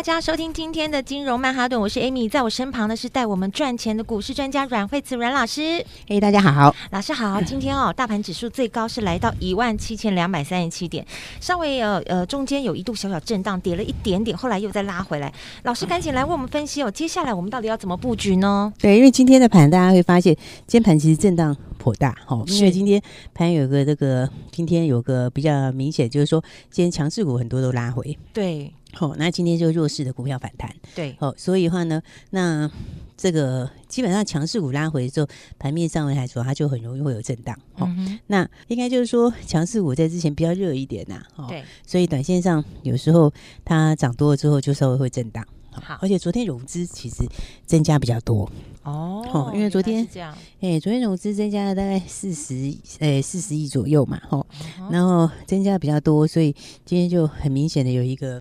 大家收听今天的金融曼哈顿，我是 Amy，在我身旁的是带我们赚钱的股市专家阮慧慈阮老师。嘿，大家好，老师好。今天哦，大盘指数最高是来到一万七千两百三十七点，稍微呃呃中间有一度小小震荡，跌了一点点，后来又再拉回来。老师赶紧来为我们分析哦，接下来我们到底要怎么布局呢？对，因为今天的盘大家会发现，今天盘其实震荡颇大哈，因为今天盘有个这个，今天有个比较明显，就是说今天强势股很多都拉回。对。好、哦，那今天就弱势的股票反弹，对，好、哦，所以的话呢，那这个基本上强势股拉回之后，盘面上来说，它就很容易会有震荡。好、哦嗯，那应该就是说强势股在之前比较热一点呐、对，所以短线上有时候它涨多了之后，就稍微会震荡。好，而且昨天融资其实增加比较多哦，哦，因为昨天这样，哎，昨天融资增加了大概四十，哎，四十亿左右嘛，哦、嗯，然后增加比较多，所以今天就很明显的有一个。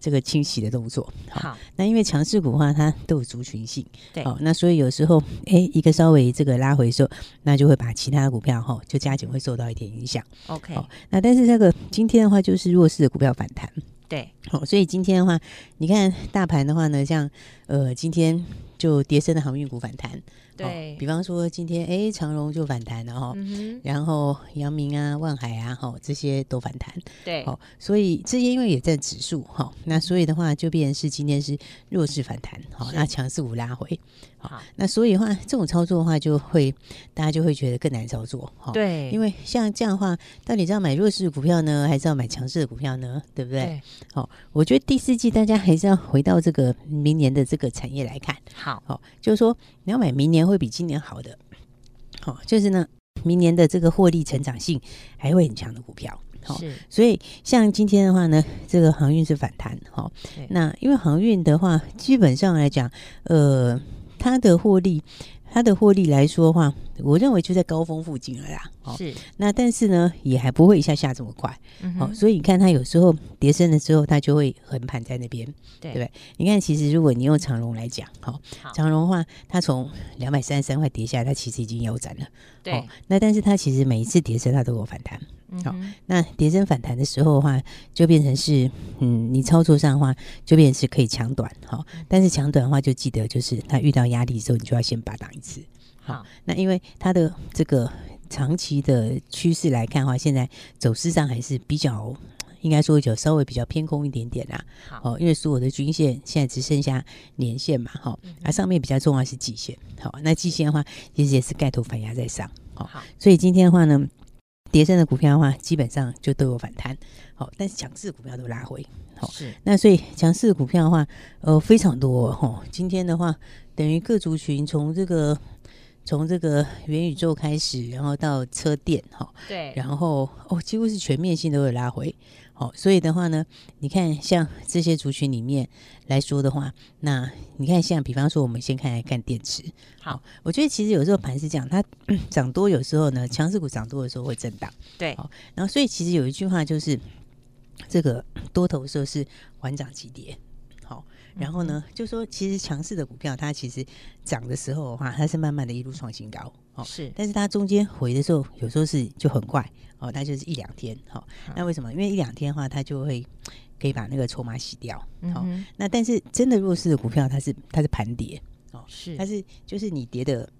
这个清洗的动作好，那因为强势股的话，它都有族群性，对，好，那所以有时候，哎，一个稍微这个拉回的时候，那就会把其他的股票哈，就加紧会受到一点影响。OK，好，那但是这个今天的话，就是弱势的股票反弹，对，好，所以今天的话，你看大盘的话呢，像呃，今天就跌升的航运股反弹。对、哦，比方说今天哎，长荣就反弹了哈、嗯，然后阳明啊、万海啊，哈，这些都反弹。对，好、哦，所以这些因为也在指数哈、哦，那所以的话就变成是今天是弱势反弹，好、哦，那强势股拉回。好，那所以的话，这种操作的话，就会大家就会觉得更难操作。哈，对，因为像这样的话，到底是要买弱势的股票呢，还是要买强势的股票呢？对不对？对。好，我觉得第四季大家还是要回到这个明年的这个产业来看。好，好，就是说你要买明年会比今年好的。好，就是呢，明年的这个获利成长性还会很强的股票。好，所以像今天的话呢，这个航运是反弹。好，那因为航运的话，基本上来讲，呃。它的获利，它的获利来说的话，我认为就在高峰附近了啦。是，那但是呢，也还不会一下下这么快。嗯，哦，所以你看它有时候跌升了之后，它就会横盘在那边，对不对？你看，其实如果你用长荣来讲，好，长荣的话，它从两百三十三块跌下来，它其实已经腰斩了。对，那但是它其实每一次跌升，它都有反弹。好，那跌升反弹的时候的话，就变成是，嗯，你操作上的话，就变成是可以抢短，好，但是抢短的话，就记得就是它遇到压力的时候，你就要先拔档一次。好，那因为它的这个长期的趋势来看的话，现在走势上还是比较，应该说就稍微比较偏空一点点啦。好，因为所有的均线现在只剩下年线嘛，好，而上面比较重要是季线。好，那季线的话，其实也是盖头反压在上。好，所以今天的话呢。跌升的股票的话，基本上就都有反弹，好，但是强势股票都拉回，好，是那所以强势股票的话，呃，非常多哈。今天的话，等于各族群从这个从这个元宇宙开始，然后到车电，哈，对，然后哦，几乎是全面性都有拉回。哦，所以的话呢，你看像这些族群里面来说的话，那你看像比方说，我们先看来看电池。好，我觉得其实有时候盘是这样，它 涨多有时候呢，强势股涨多的时候会震荡。对，好，然后所以其实有一句话就是，这个多头的时候是缓涨急跌。好，然后呢，就说其实强势的股票它其实涨的时候的话，它是慢慢的一路创新高。哦，是，但是它中间回的时候，有时候是就很快。哦，它就是一两天，好、哦，那为什么？因为一两天的话，它就会可以把那个筹码洗掉，好、嗯哦。那但是真的弱势的股票，它是它是盘跌，哦，是，它是就是你跌的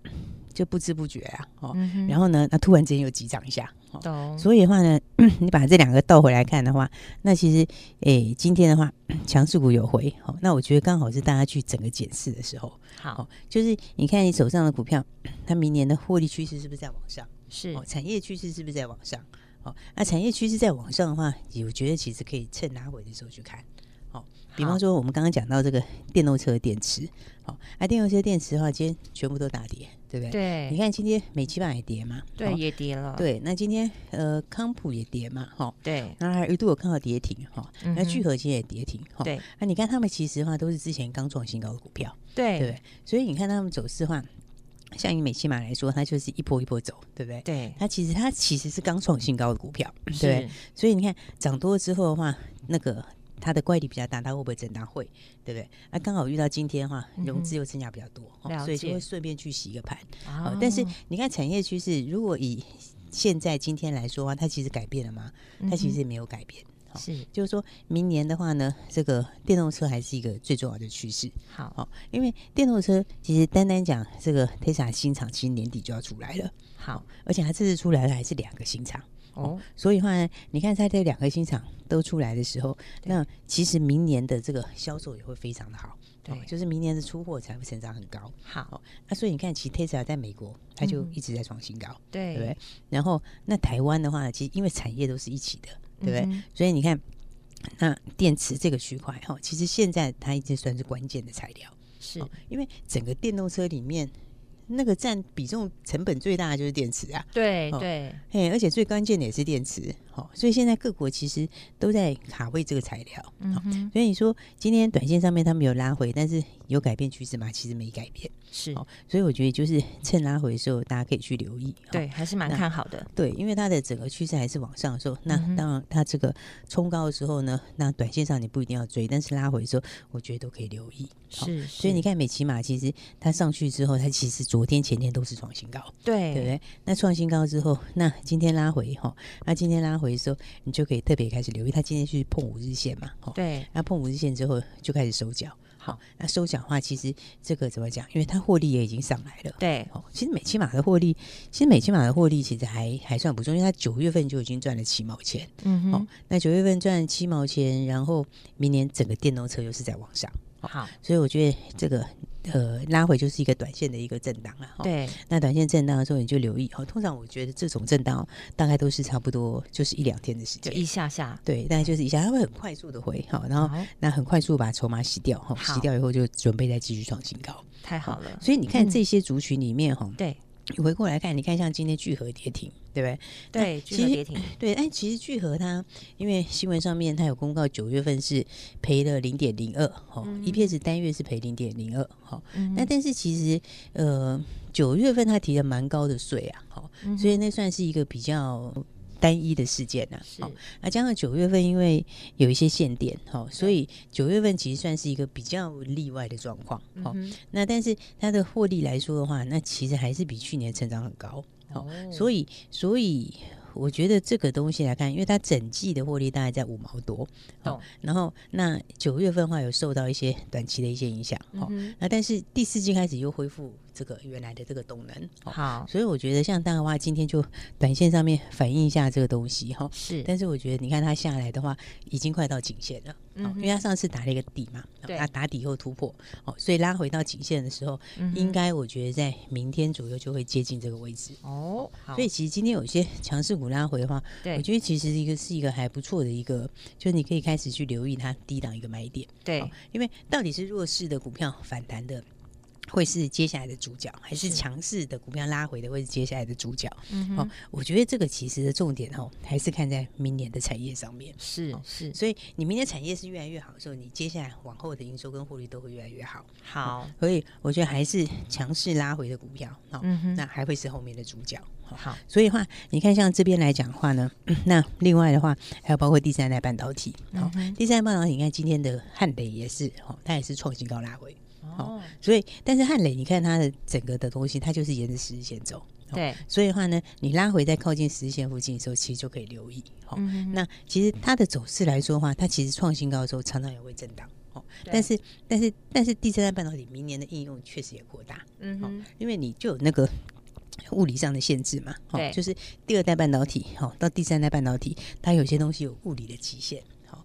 就不知不觉啊，哦、嗯，然后呢，那突然间又急涨一下，哦，所以的话呢，你把这两个倒回来看的话，那其实，诶，今天的话，强势股有回，好、哦，那我觉得刚好是大家去整个检视的时候，好、哦，就是你看你手上的股票，它明年的获利趋势是不是在往上？是哦，产业趋势是不是在往上？哦，那产业趋势在往上的话，我觉得其实可以趁拉回的时候去看。好，比方说我们刚刚讲到这个电动车电池，好，啊，电动车电池的话，今天全部都大跌，对不对？对。你看今天美琪玛也跌嘛，对，也跌了。对，那今天呃康普也跌嘛，哈，对。然后还一度有看到跌停，哈，那聚合今天也跌停，哈，对。那你看他们其实的话都是之前刚创新高的股票，对，对。所以你看他们走势的话。像以美琪玛来说，它就是一波一波走，对不对？对，它其实它其实是刚创新高的股票，对。所以你看涨多了之后的话，那个它的乖离比较大，它会不会震荡？会，对不对？那刚好遇到今天的话，融资又增加比较多，嗯、所以就会顺便去洗一个盘。哦、但是你看产业趋势，如果以现在今天来说的话，它其实改变了吗？它其实也没有改变。是，就是说明年的话呢，这个电动车还是一个最重要的趋势。好，好，因为电动车其实单单讲这个 Tesla 新厂，其实年底就要出来了。好，而且它这次出来的还是两个新厂。哦，所以的话呢，你看在这两个新厂都出来的时候，那其实明年的这个销售也会非常的好。对，就是明年的出货才会成长很高。好，那所以你看，其实 Tesla 在美国，它就一直在创新高。对，对对？然后那台湾的话，其实因为产业都是一起的。对不对？嗯、所以你看，那电池这个区块哈，其实现在它已经算是关键的材料，是因为整个电动车里面。那个占比重成本最大的就是电池啊，对对，嘿，而且最关键的也是电池，好，所以现在各国其实都在卡位这个材料，嗯哼，所以你说今天短线上面他们有拉回，但是有改变趋势吗？其实没改变，是，哦所以我觉得就是趁拉回的时候，大家可以去留意，对，还是蛮看好的，对，因为它的整个趋势还是往上的时候，那当然它这个冲高的时候呢，那短线上你不一定要追，但是拉回的时候，我觉得都可以留意，是，所以你看美琪玛其实它上去之后，它其实昨天前天都是创新高，对，对不对？那创新高之后，那今天拉回哈，那今天拉回的时候，你就可以特别开始留意，它今天去碰五日线嘛，对，那碰五日线之后就开始收脚，好，那收脚的话，其实这个怎么讲？因为它获利也已经上来了，对，哦，其实美琪玛的获利，其实美琪玛的获利其实还还算不错，因为它九月份就已经赚了七毛钱，嗯哼，哦，那九月份赚七毛钱，然后明年整个电动车又是在往上。好，所以我觉得这个呃拉回就是一个短线的一个震荡了。对，那短线震荡的时候你就留意。哦，通常我觉得这种震荡大概都是差不多就是一两天的时间，就一下下。对，大概就是一下，它会很快速的回。好，然后那很快速把筹码洗掉。哈，洗掉以后就准备再继续创新高。太好了。所以你看这些族群里面哈，对。你回过来看，你看像今天聚合跌停，对不对？对，聚合跌停。对，哎，其实聚合它因为新闻上面它有公告，九月份是赔了零点零二，哈，EPS 单月是赔零点零二，哈。那但是其实呃九月份它提了蛮高的税啊，好，所以那算是一个比较。单一的事件呐、啊？是啊，那加上九月份因为有一些限电，哈，所以九月份其实算是一个比较例外的状况，好、那但是它的获利来说的话，那其实还是比去年成长很高，好、哦，所以所以。我觉得这个东西来看，因为它整季的获利大概在五毛多，好、哦，然后那九月份的话有受到一些短期的一些影响，好、嗯哼，那但是第四季开始又恢复这个原来的这个动能，哦、好，所以我觉得像大华今天就短线上面反映一下这个东西哈，是，但是我觉得你看它下来的话，已经快到颈线了，嗯，因为它上次打了一个底嘛，对，它打底后突破，哦，所以拉回到颈线的时候，嗯、应该我觉得在明天左右就会接近这个位置，哦，好，所以其实今天有些强势股拉回的话，对，我觉得其实一个是一个还不错的一个，就是你可以开始去留意它低档一个买点，对，因为到底是弱势的股票反弹的。会是接下来的主角，还是强势的股票拉回的会是接下来的主角？嗯哼，哦，我觉得这个其实的重点哦，还是看在明年的产业上面。是是，所以你明年产业是越来越好的时候，你接下来往后的营收跟获利都会越来越好。好，所以我觉得还是强势拉回的股票，哦，嗯哼，那还会是后面的主角。好，所以的话，你看像这边来讲的话呢，那另外的话还有包括第三代半导体，好，第三代半导体，你看今天的汉磊也是，哦，它也是创新高拉回。哦，所以但是汉磊，你看它的整个的东西，它就是沿着十日线走。对，所以的话呢，你拉回在靠近十日线附近的时候，其实就可以留意。好，那其实它的走势来说的话，它其实创新高的时候，常常也会震荡。哦，但是但是但是第三代半导体明年的应用确实也扩大。嗯哼，因为你就有那个物理上的限制嘛。对，就是第二代半导体，哦，到第三代半导体，它有些东西有物理的极限。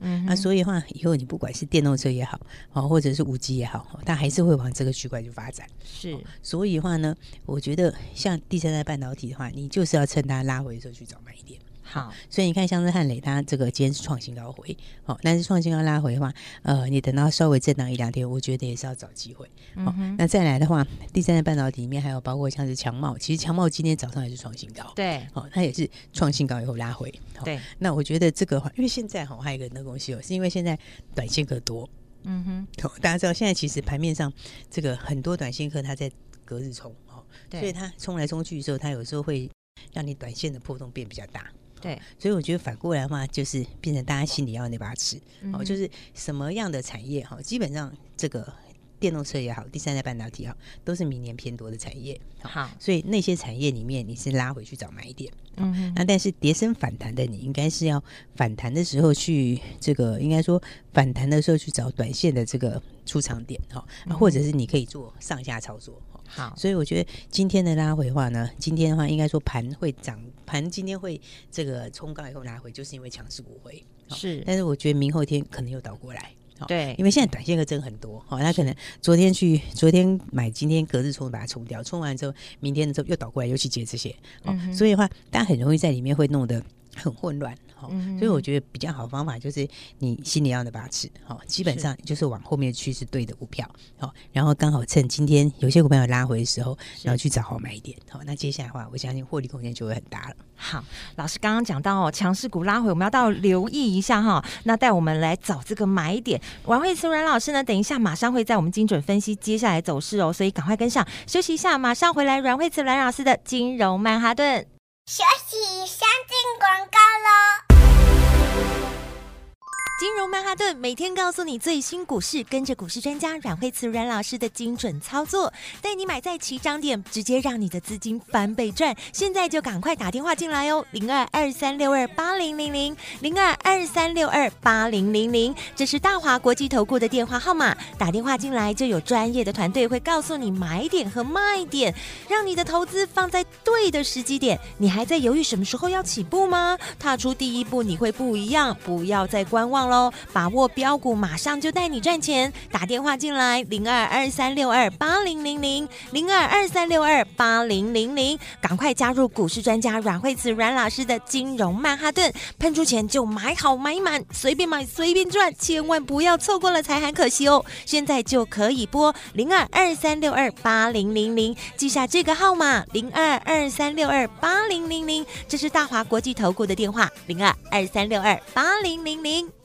嗯，啊所以的话，以后你不管是电动车也好，哦，或者是五 G 也好，它还是会往这个区块去发展。是，所以的话呢，我觉得像第三代半导体的话，你就是要趁它拉回的时候去找买一点。好，所以你看，像是汉磊，它这个今天是创新高回，好，但是创新高拉回的话，呃，你等到稍微震荡一两天，我觉得也是要找机会。好、嗯，那再来的话，第三代半导体里面还有包括像是强茂，其实强茂今天早上也是创新高，对，好，它也是创新高以后拉回，对。那我觉得这个话，因为现在哈还有一个那个东西哦，是因为现在短线客多，嗯哼，大家知道现在其实盘面上这个很多短线客他在隔日冲，哦，所以他冲来冲去的时候，他有时候会让你短线的波动变比较大。对，所以我觉得反过来的话，就是变成大家心里要那把尺，哦，就是什么样的产业哈，基本上这个电动车也好，第三代半导体也好，都是明年偏多的产业。好，所以那些产业里面，你是拉回去找买点。嗯，那但是跌升反弹的，你应该是要反弹的时候去这个，应该说反弹的时候去找短线的这个出场点哈，或者是你可以做上下操作。好，所以我觉得今天的拉回的话呢，今天的话应该说盘会涨，盘今天会这个冲高以后拿回，就是因为强势股回是，但是我觉得明后天可能又倒过来，对，因为现在短线客真很多，好，他可能昨天去，昨天买，今天隔日冲把它冲掉，冲完之后，明天的时候又倒过来又去接这些，哦、嗯，所以的话，大家很容易在里面会弄得很混乱。嗯、所以我觉得比较好的方法就是你心里要的把持，好，基本上就是往后面去是对的股票，好，然后刚好趁今天有些股票有拉回的时候，然后去找好买点，好，那接下来的话，我相信获利空间就会很大了。好，老师刚刚讲到哦，强势股拉回，我们要到留意一下哈，那带我们来找这个买点。阮慧慈阮老师呢，等一下马上会在我们精准分析接下来走势哦，所以赶快跟上，休息一下，马上回来。阮慧慈阮老师的金融曼哈顿，休息先进广告喽。金融曼哈顿每天告诉你最新股市，跟着股市专家阮慧慈阮老师的精准操作，带你买在起涨点，直接让你的资金翻倍赚。现在就赶快打电话进来哦，零二二三六二八零零零零二二三六二八零零零，这是大华国际投顾的电话号码。打电话进来就有专业的团队会告诉你买点和卖点，让你的投资放在对的时机点。你还在犹豫什么时候要起步吗？踏出第一步你会不一样，不要再观望。喽，把握标股，马上就带你赚钱。打电话进来，零二二三六二八零零零，零二二三六二八零零零，赶快加入股市专家阮慧慈阮老师的金融曼哈顿，喷出钱就买好买满，随便买随便赚，千万不要错过了才还可惜哦。现在就可以拨零二二三六二八零零零，记下这个号码零二二三六二八零零零，这是大华国际投顾的电话零二二三六二八零零零。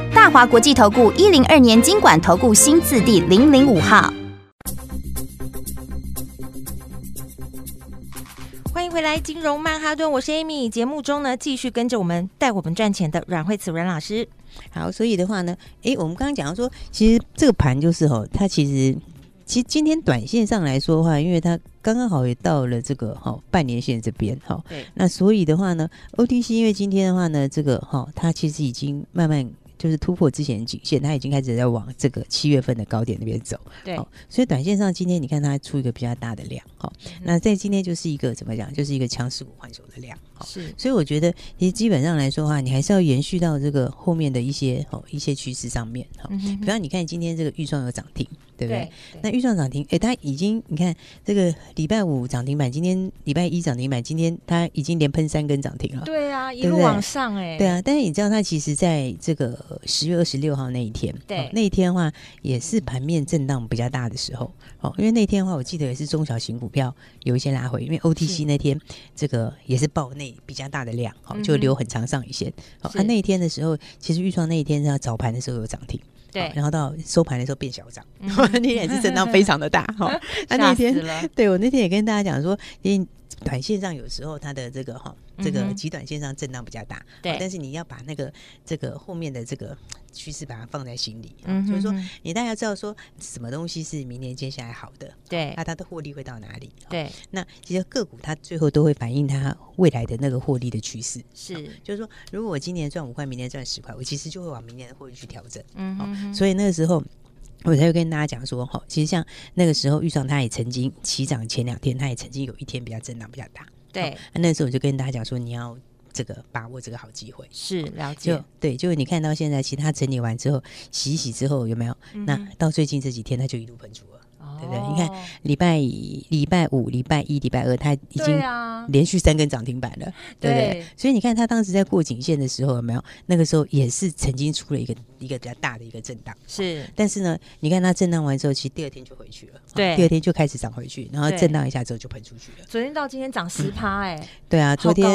大华国际投顾一零二年金管投顾新字第零零五号。欢迎回来，金融曼哈顿，我是 Amy。节目中呢，继续跟着我们带我们赚钱的阮慧慈阮老师。好，所以的话呢，诶，我们刚刚讲到说，其实这个盘就是哦，它其实其实今天短线上来说的话，因为它刚刚好也到了这个哈半年线这边哈，对，那所以的话呢，OTC 因为今天的话呢，这个哈它其实已经慢慢。就是突破之前的颈线，它已经开始在往这个七月份的高点那边走。对，哦，所以短线上今天你看它出一个比较大的量，哈，哦，那在今天就是一个怎么讲，就是一个强势股换手的量。是，所以我觉得其实基本上来说的话，你还是要延续到这个后面的一些哦一些趋势上面哈。比方你看今天这个预算有涨停。对不对？对，那预算涨停，哎，它已经你看这个礼拜五涨停板，今天礼拜一涨停板，今天它已经连喷三根涨停了。对啊，一路往上哎。对啊，但是你知道它其实在这个十月二十六号那一天，对、哦、那一天的话也是盘面震荡比较大的时候哦，因为那天的话我记得也是中小型股票有一些拉回，因为 OTC 那天这个也是爆内比较大的量，哦，就留很长上影线。哦，它、啊、那一天的时候，其实预创那一天在早盘的时候有涨停。对，然后到收盘的时候变小涨，那天也是震荡非常的大哈。那那天，对我那天也跟大家讲说，因为短线上有时候它的这个哈。这个极短线上震荡比较大，对，但是你要把那个这个后面的这个趋势把它放在心里，嗯，所以说你大家知道说什么东西是明年接下来好的，对，那它的获利会到哪里？对，那其实个股它最后都会反映它未来的那个获利的趋势，是，就是说如果我今年赚五块，明年赚十块，我其实就会往明年的获利去调整，嗯，所以那个时候我才会跟大家讲说，哈，其实像那个时候预算它也曾经起涨前两天，它也曾经有一天比较震荡比较大。对，那那时候我就跟大家讲说，你要这个把握这个好机会，是了解。就对，就你看到现在，其他整理完之后，洗一洗之后，有没有？嗯、那到最近这几天，它就一路喷出了。对不对？你看礼拜礼拜五、礼拜一、礼拜二，它已经连续三根涨停板了，对不对？所以你看它当时在过颈线的时候，有没有？那个时候也是曾经出了一个一个比较大的一个震荡，是。但是呢，你看它震荡完之后，其实第二天就回去了，对，第二天就开始涨回去，然后震荡一下之后就喷出去了。昨天到今天涨十趴，哎，对啊，昨天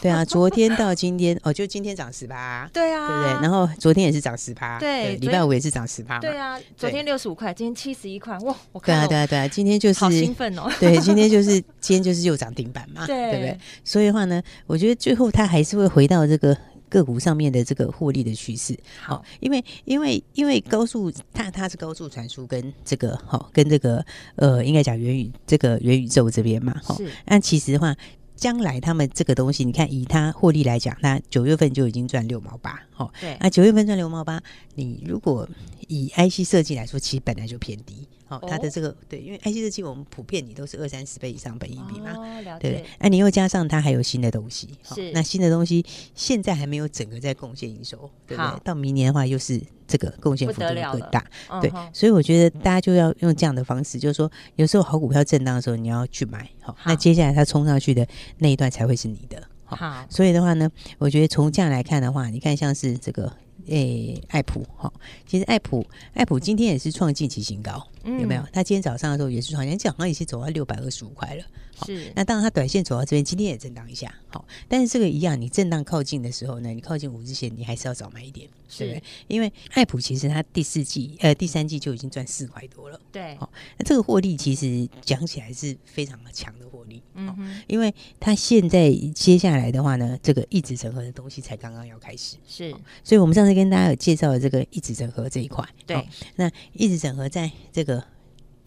对啊，昨天到今天哦，就今天涨十趴，对啊，对不对？然后昨天也是涨十趴，对，礼拜五也是涨十趴，对啊，昨天六十五块，今天七十一块，哇，我对啊，对啊，对啊，今天就是好兴奋哦！对，今天就是今天就是又涨停板嘛，对，对不对？所以的话呢，我觉得最后它还是会回到这个个股上面的这个获利的趋势。好，因为因为因为高速它它是高速传输跟这个好跟这个呃，应该讲元宇这个元宇宙这边嘛，好。那其实的话，将来他们这个东西，你看以它获利来讲，那九月份就已经赚六毛八，好，对。那九月份赚六毛八，你如果以 IC 设计来说，其实本来就偏低。哦，它的这个对，因为 IC 设计我们普遍你都是二三十倍以上本益比嘛，哦、对，那、啊、你又加上它还有新的东西，是那新的东西现在还没有整个在贡献营收，对不对？到明年的话又是这个贡献幅度更大，对，嗯、所以我觉得大家就要用这样的方式，就是说有时候好股票震荡的时候你要去买，好，好那接下来它冲上去的那一段才会是你的，好，所以的话呢，我觉得从这样来看的话，你看像是这个。诶，爱普哈，其实爱普爱普今天也是创近期新高，嗯、有没有？他今天早上的时候也是创，人家好像也是走到六百二十五块了。是，那当然它短线走到这边，今天也震荡一下，好，但是这个一样，你震荡靠近的时候呢，你靠近五日线，你还是要早买一点，是对不对？因为爱普其实它第四季呃第三季就已经赚四块多了，对，好，那这个获利其实讲起来是非常的强的获利，嗯哼，因为它现在接下来的话呢，这个一直整合的东西才刚刚要开始，是，所以我们上次跟大家有介绍的这个一直整合这一块，对，那一直整合在这个。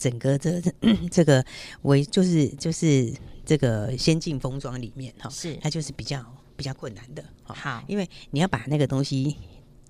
整个这 这个为就是就是这个先进封装里面哈，是。它就是比较比较困难的，好，因为你要把那个东西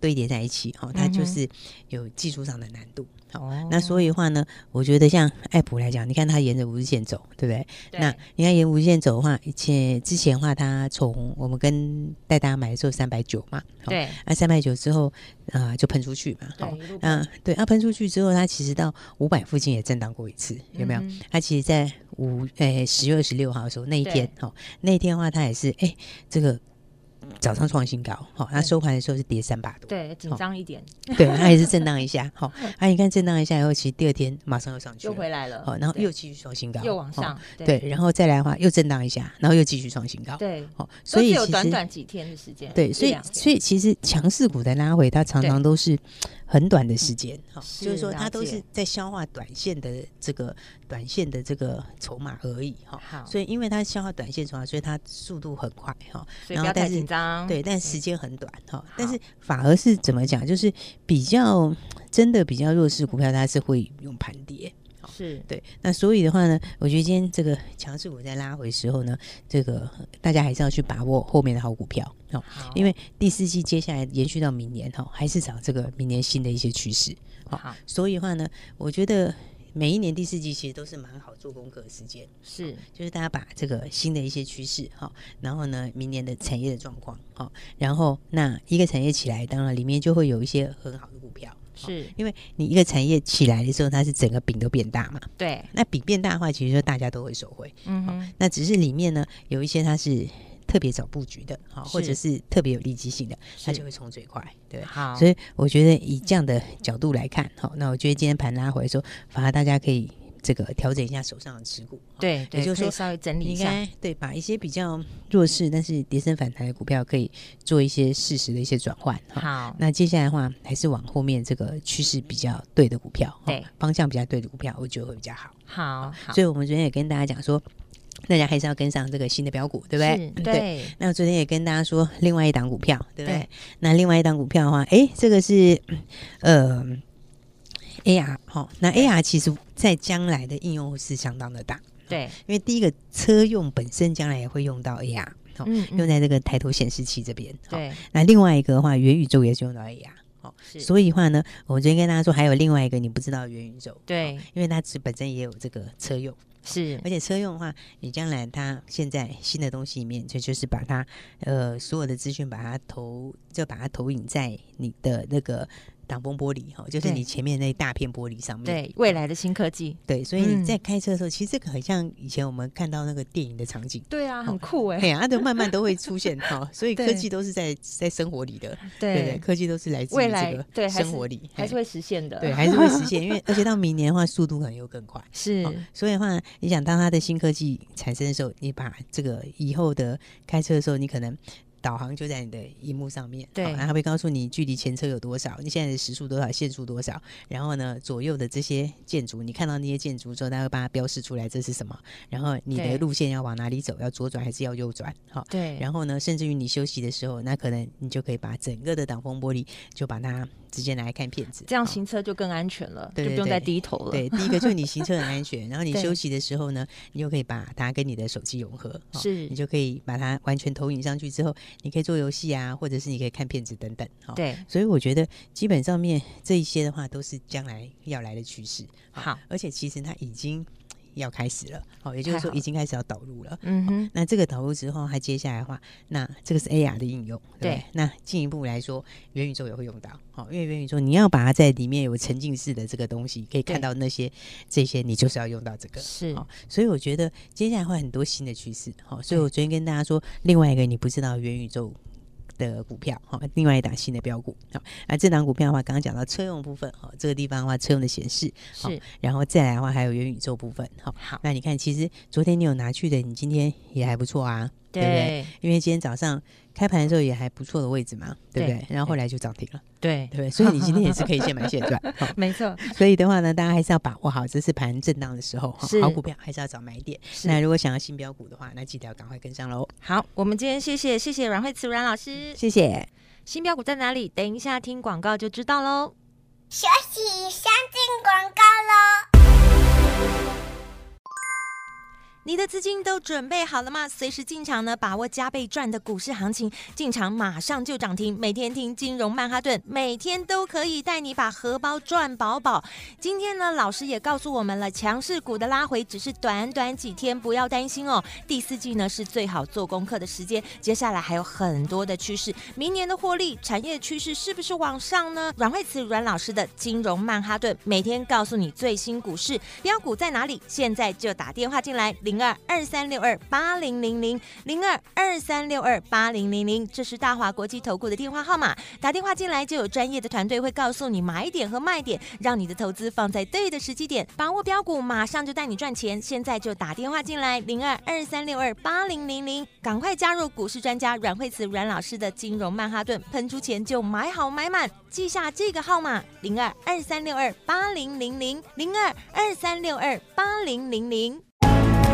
堆叠在一起哈，它就是有技术上的难度。哦，那所以的话呢，我觉得像爱普来讲，你看它沿着五日线走，对不对？对。那你看沿五日线走的话，以前之前的话，它从我们跟带大家买的时候三百九嘛，对。那三百九之后，啊、呃，就喷出去嘛。好，那，对。啊喷出去之后，它其实到五百附近也震荡过一次，有没有？嗯、它其实，在五诶十月二十六号的时候那一天，哦对，那一天的话，它也是哎这个。早上创新高，好，那收盘的时候是跌三百多，对，紧张一点，对，它也是震荡一下，好，那 你看震荡一下以后，其实第二天马上又上去，又回来了，好，然后又继续创新高，又往上，对，然后再来的话又震荡一下，然后又继续创新高，对，好，所以有短短几天的时间，对，所以所以其实强势股的拉回，它常常都是很短的时间，哈，就是说它都是在消化短线的这个短线的这个筹码而已，哈，好，所以因为它消化短线筹码，所以它速度很快，哈，然后但是。对，但时间很短哈。但是反而是怎么讲，就是比较真的比较弱势股票，它是会用盘跌。是对。那所以的话呢，我觉得今天这个强势股在拉回时候呢，这个大家还是要去把握后面的好股票哦。因为第四季接下来延续到明年哈，还是找这个明年新的一些趋势。好，所以的话呢，我觉得每一年第四季其实都是蛮好做功课的时间，是，就是大家把这个新的一些趋势哈，然后呢，明年的产业的状况哈，然后那一个产业起来，当然里面就会有一些很好的股票，是因为你一个产业起来的时候，它是整个饼都变大嘛，对，那饼变大的话，其实说大家都会受惠，嗯哼，那只是里面呢有一些它是。特别早布局的，好，或者是特别有利基性的，它就会冲最快，对。好，所以我觉得以这样的角度来看，好，那我觉得今天盘拉回的时候，反而大家可以这个调整一下手上的持股，对，也就是说稍微整理一下，对，把一些比较弱势但是跌升反弹的股票，可以做一些适时的一些转换。好，那接下来的话，还是往后面这个趋势比较对的股票，对，方向比较对的股票，我觉得会比较好。好，所以我们昨天也跟大家讲说。大家还是要跟上这个新的标股，对不对？对。对，那我昨天也跟大家说，另外一档股票，对不对？对，那另外一档股票的话，哎，这个是呃 AR 哈。那 AR 其实在将来的应用是相当的大，对。因为第一个车用本身将来也会用到 AR，嗯，用在这个抬头显示器这边。对。那另外一个的话，元宇宙也是用到 AR，哦，所以的话呢，我昨天跟大家说，还有另外一个你不知道元宇宙，对，因为它其实本身也有这个车用。是，而且车用的话，你将来它现在新的东西里面，就就是把它呃所有的资讯把它投，就把它投影在你的那个。挡风玻璃哈，就是你前面那大片玻璃上面。对，未来的新科技。对，所以你在开车的时候，其实这个很像以前我们看到那个电影的场景。对啊，很酷哎。对啊，它都慢慢都会出现哈，所以科技都是在在生活里的。对对，科技都是来自于这个对生活里，还是会实现的。对，还是会实现，因为而且到明年的话，速度可能又更快。是，所以的话，你想当它的新科技产生的时候，你把这个以后的开车的时候，你可能。导航就在你的荧幕上面，对，然后它会告诉你距离前车有多少，你现在的时速多少，限速多少，然后呢，左右的这些建筑，你看到那些建筑之后，它会把它标示出来，这是什么，然后你的路线要往哪里走，要左转还是要右转，好，对，然后呢，甚至于你休息的时候，那可能你就可以把整个的挡风玻璃就把它。直接拿来看片子，这样行车就更安全了，对，就不用再低头了。对，第一个就是你行车很安全，然后 你休息的时候呢，你就可以把它跟你的手机融合，是，你就可以把它完全投影上去之后，你可以做游戏啊，或者是你可以看片子等等。对，所以我觉得基本上面这一些的话，都是将来要来的趋势。好，而且其实它已经。要开始了，好，也就是说已经开始要导入了。嗯哼，那这个导入之后，它接下来的话，那这个是 AR 的应用，对，对。那进一步来说，元宇宙也会用到，好，因为元宇宙你要把它在里面有沉浸式的这个东西，可以看到那些这些，你就是要用到这个。是，所以我觉得接下来会很多新的趋势，好，所以我昨天跟大家说，另外一个你不知道元宇宙。的股票哈，另外一档新的标股好，那这档股票的话，刚刚讲到车用部分哈，这个地方的话，车用的显示是，然后再来的话，还有元宇宙部分好，好，那你看，其实昨天你有拿去的，你今天也还不错啊。对，对不对？因为今天早上开盘的时候也还不错的位置嘛，对，不对？然后后来就涨停了，对对，对，所以你今天也是可以现买现 赚，没错。所以的话呢，大家还是要把握好这次盘震荡的时候，好股票还是要找买点。那如果想要新标股的话，那记得要赶快跟上喽。好，我们今天谢谢谢谢阮慧慈阮老师，谢谢。新标股在哪里？等一下听广告就知道喽。学习先进广告喽。你的资金都准备好了吗？随时进场呢，把握加倍赚的股市行情，进场马上就涨停。每天听金融曼哈顿，每天都可以带你把荷包赚饱饱。今天呢，老师也告诉我们了，强势股的拉回只是短短几天，不要担心哦。第四季呢是最好做功课的时间，接下来还有很多的趋势。明年的获利产业趋势是不是往上呢？阮慧慈阮老师的金融曼哈顿，每天告诉你最新股市标股在哪里，现在就打电话进来。零二二三六二八零零零零二二三六二八零零零，这是大华国际投顾的电话号码。打电话进来就有专业的团队会告诉你买点和卖点，让你的投资放在对的时机点，把握标股，马上就带你赚钱。现在就打电话进来，零二二三六二八零零零，赶快加入股市专家阮慧慈阮老师的金融曼哈顿，喷出钱就买好买满，记下这个号码零二二三六二八零零零零二二三六二八零零零。